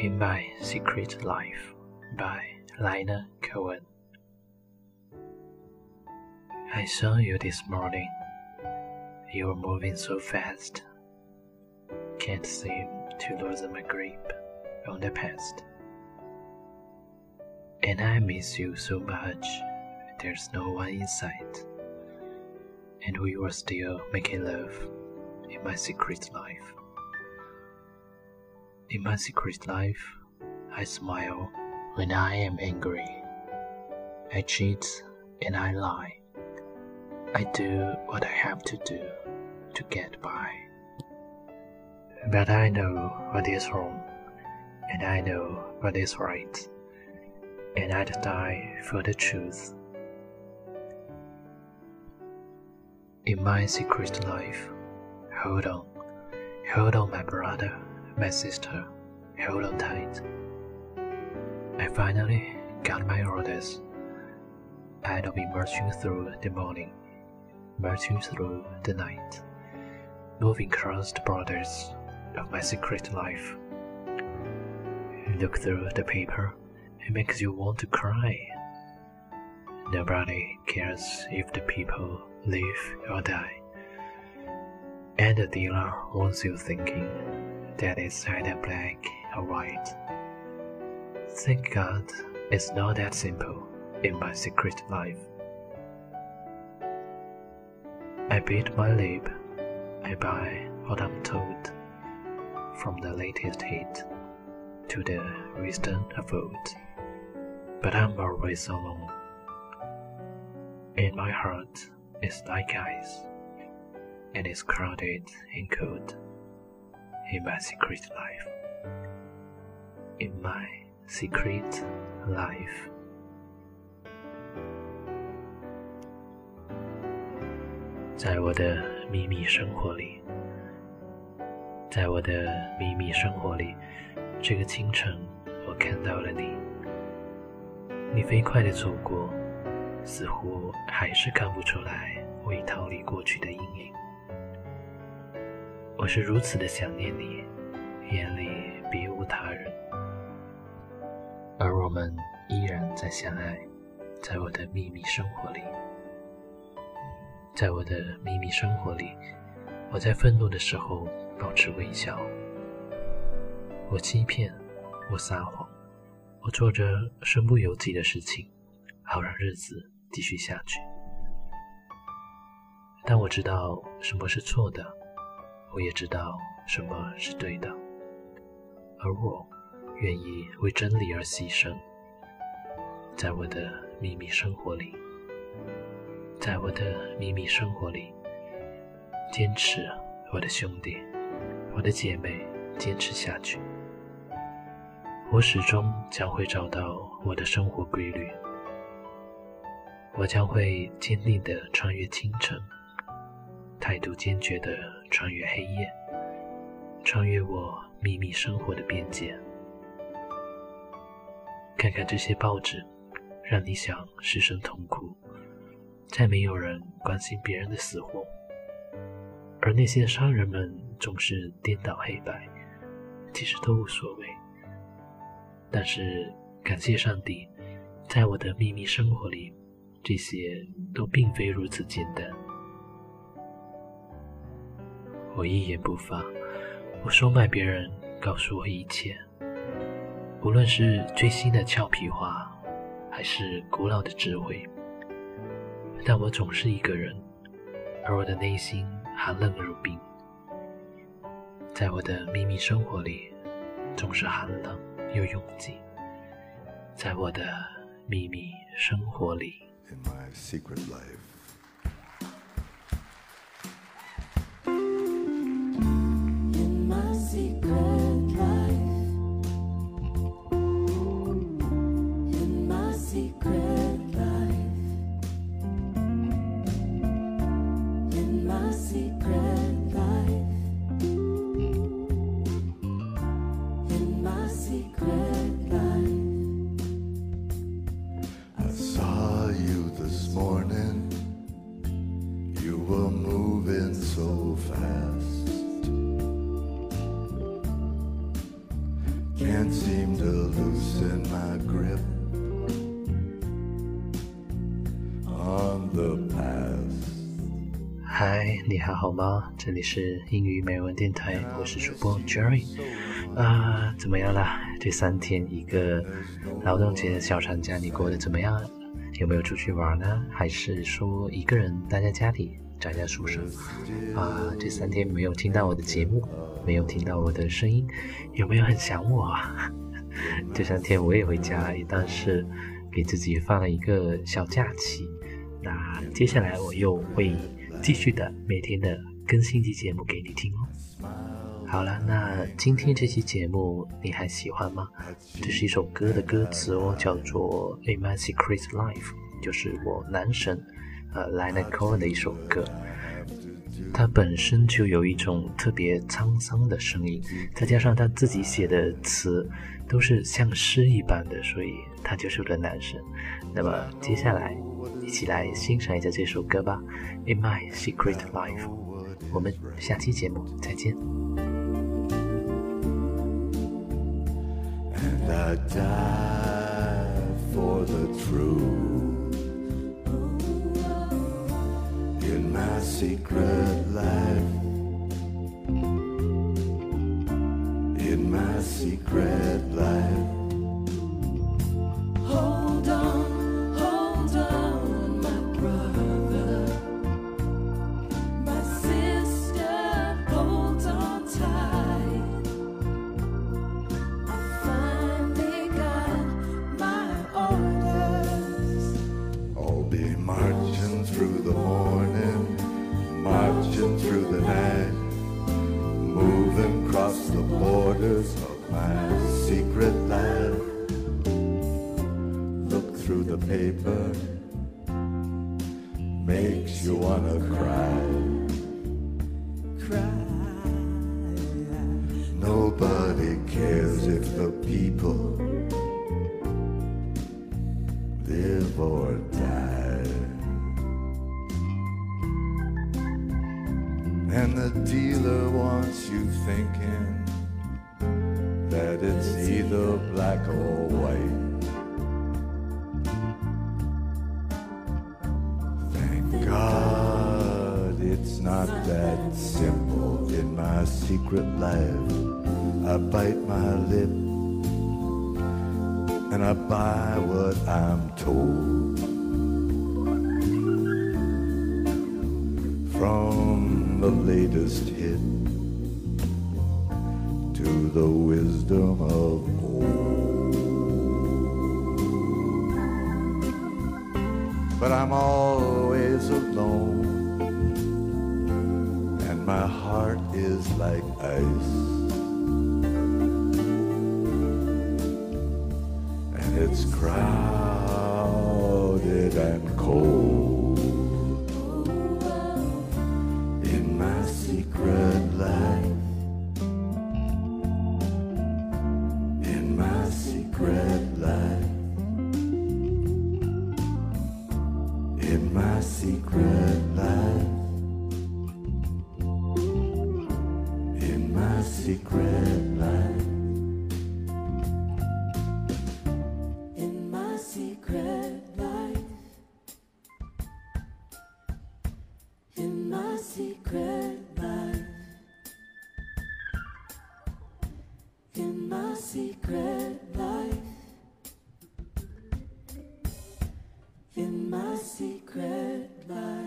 In My Secret Life by Lina Cohen. I saw you this morning. You were moving so fast. Can't seem to loosen my grip on the past. And I miss you so much. There's no one in sight. And we were still making love in my secret life. In my secret life, I smile when I am angry. I cheat and I lie. I do what I have to do to get by. But I know what is wrong, and I know what is right, and I'd die for the truth. In my secret life, hold on, hold on, my brother my sister held on tight. I finally got my orders. I'd be marching through the morning, marching through the night, moving across the borders of my secret life. Look through the paper, it makes you want to cry. Nobody cares if the people live or die. And the dealer wants you thinking that is either black or white. Thank God it's not that simple in my secret life. I bit my lip, I buy what I'm told, from the latest hit to the wisdom of old, but I'm always alone. In my heart is like ice, and it's crowded and cold in my secret life. In my secret life. 在我的秘密生活里，在我的秘密生活里，这个清晨我看到了你。你飞快地走过，似乎还是看不出来我已逃离过去的阴影。我是如此的想念你，眼里别无他人，而我们依然在相爱，在我的秘密生活里，在我的秘密生活里，我在愤怒的时候保持微笑，我欺骗，我撒谎，我做着身不由己的事情，好让日子继续下去，但我知道什么是错的。我也知道什么是对的，而我愿意为真理而牺牲。在我的秘密生活里，在我的秘密生活里，坚持，我的兄弟，我的姐妹，坚持下去。我始终将会找到我的生活规律，我将会坚定地穿越清晨。态度坚决地穿越黑夜，穿越我秘密生活的边界。看看这些报纸，让你想失声痛哭。再没有人关心别人的死活，而那些商人们总是颠倒黑白，其实都无所谓。但是感谢上帝，在我的秘密生活里，这些都并非如此简单。我一言不发，我收买别人告诉我一切，无论是最新的俏皮话，还是古老的智慧。但我总是一个人，而我的内心寒冷如冰。在我的秘密生活里，总是寒冷又拥挤。在我的秘密生活里。you were moving so fast can't seem to lose in my grip on the path 嗨你还好吗这里是英语美文电台我是主播 jerry 啊怎么样啦这三天一个劳动节小长假你过得怎么样啊有没有出去玩呢？还是说一个人待在家里宅在宿舍？啊，这三天没有听到我的节目，没有听到我的声音，有没有很想我啊？这三天我也回家，但是给自己放了一个小假期。那接下来我又会继续的每天的更新一期节目给你听哦。好了，那今天这期节目你还喜欢吗？这是一首歌的歌词哦，叫做《In My Secret Life》，就是我男神呃 Cohen 的一首歌。他本身就有一种特别沧桑的声音，再加上他自己写的词都是像诗一般的，所以他就是我的男神。那么接下来一起来欣赏一下这首歌吧，《In My Secret Life》。我们下期节目再见。I die for the truth in my secret life. In my secret paper makes you wanna cry. Cry. Nobody cares if the people live or die. And the dealer wants you thinking black God it's not that simple in my secret life. I bite my lip and I buy what I'm told. From the latest hit to the wisdom of old. But I'm always alone And my heart is like ice. And it's crowded and cold in my secret life. In my secret in my secret life.